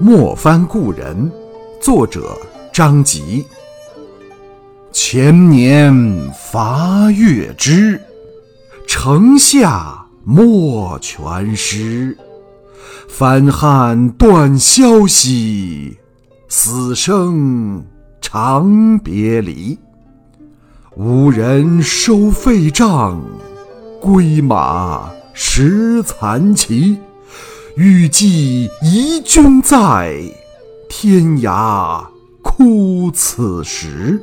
莫翻故人，作者张籍。前年伐越之，城下莫全师。翻汉断消息，死生长别离。无人收费帐，归马食残骑。欲寄遗君在，天涯哭此时。